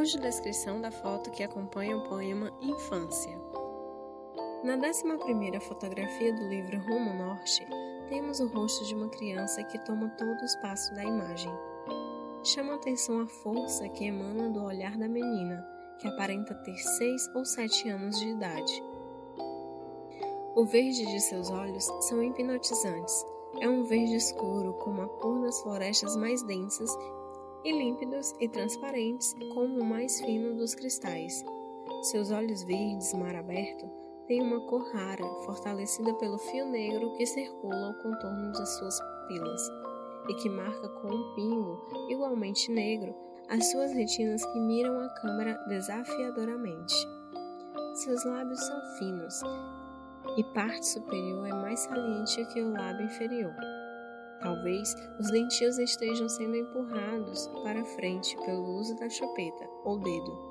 Audiodescrição da foto que acompanha o poema Infância. Na 11 fotografia do livro Rumo Norte, temos o rosto de uma criança que toma todo o espaço da imagem. Chama atenção a força que emana do olhar da menina, que aparenta ter seis ou sete anos de idade. O verde de seus olhos são hipnotizantes. É um verde escuro, como a cor das florestas mais densas, e límpidos e transparentes, como o mais fino dos cristais. Seus olhos verdes, mar aberto, têm uma cor rara, fortalecida pelo fio negro que circula o contorno de suas pupilas, e que marca com um pingo, igualmente negro, as suas retinas que miram a câmera desafiadoramente. Seus lábios são finos, e parte superior é mais saliente que o lábio inferior. Talvez os dentinhos estejam sendo empurrados para frente pelo uso da chupeta ou dedo.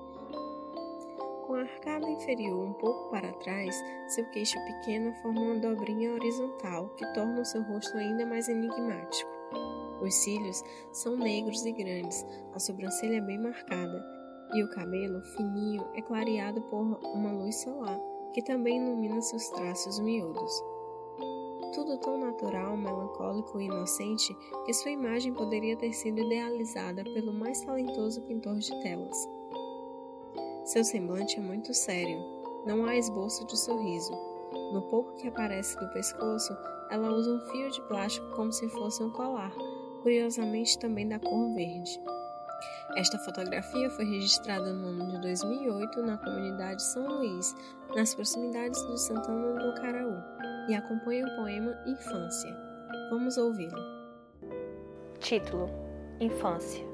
Com a arcada inferior um pouco para trás, seu queixo pequeno forma uma dobrinha horizontal que torna o seu rosto ainda mais enigmático. Os cílios são negros e grandes, a sobrancelha é bem marcada, e o cabelo, fininho, é clareado por uma luz solar que também ilumina seus traços miúdos. Tudo tão natural, melancólico e inocente que sua imagem poderia ter sido idealizada pelo mais talentoso pintor de telas. Seu semblante é muito sério, não há esboço de sorriso. No pouco que aparece do pescoço, ela usa um fio de plástico como se fosse um colar, curiosamente também da cor verde. Esta fotografia foi registrada no ano de 2008 na comunidade São Luís, nas proximidades do Santana do Caraú, e acompanha o poema Infância. Vamos ouvi-lo. Título: Infância.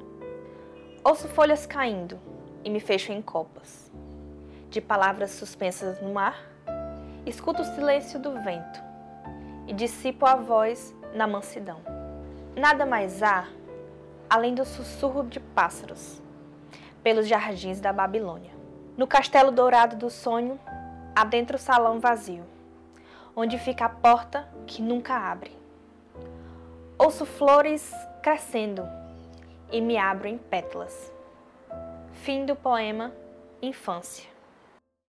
Ouço folhas caindo e me fecho em copas. De palavras suspensas no mar, escuto o silêncio do vento e dissipo a voz na mansidão. Nada mais há além do sussurro de pássaros, pelos jardins da Babilônia. No castelo dourado do sonho, adentra o salão vazio, onde fica a porta que nunca abre. Ouço flores crescendo e me abro em pétalas. Fim do poema Infância.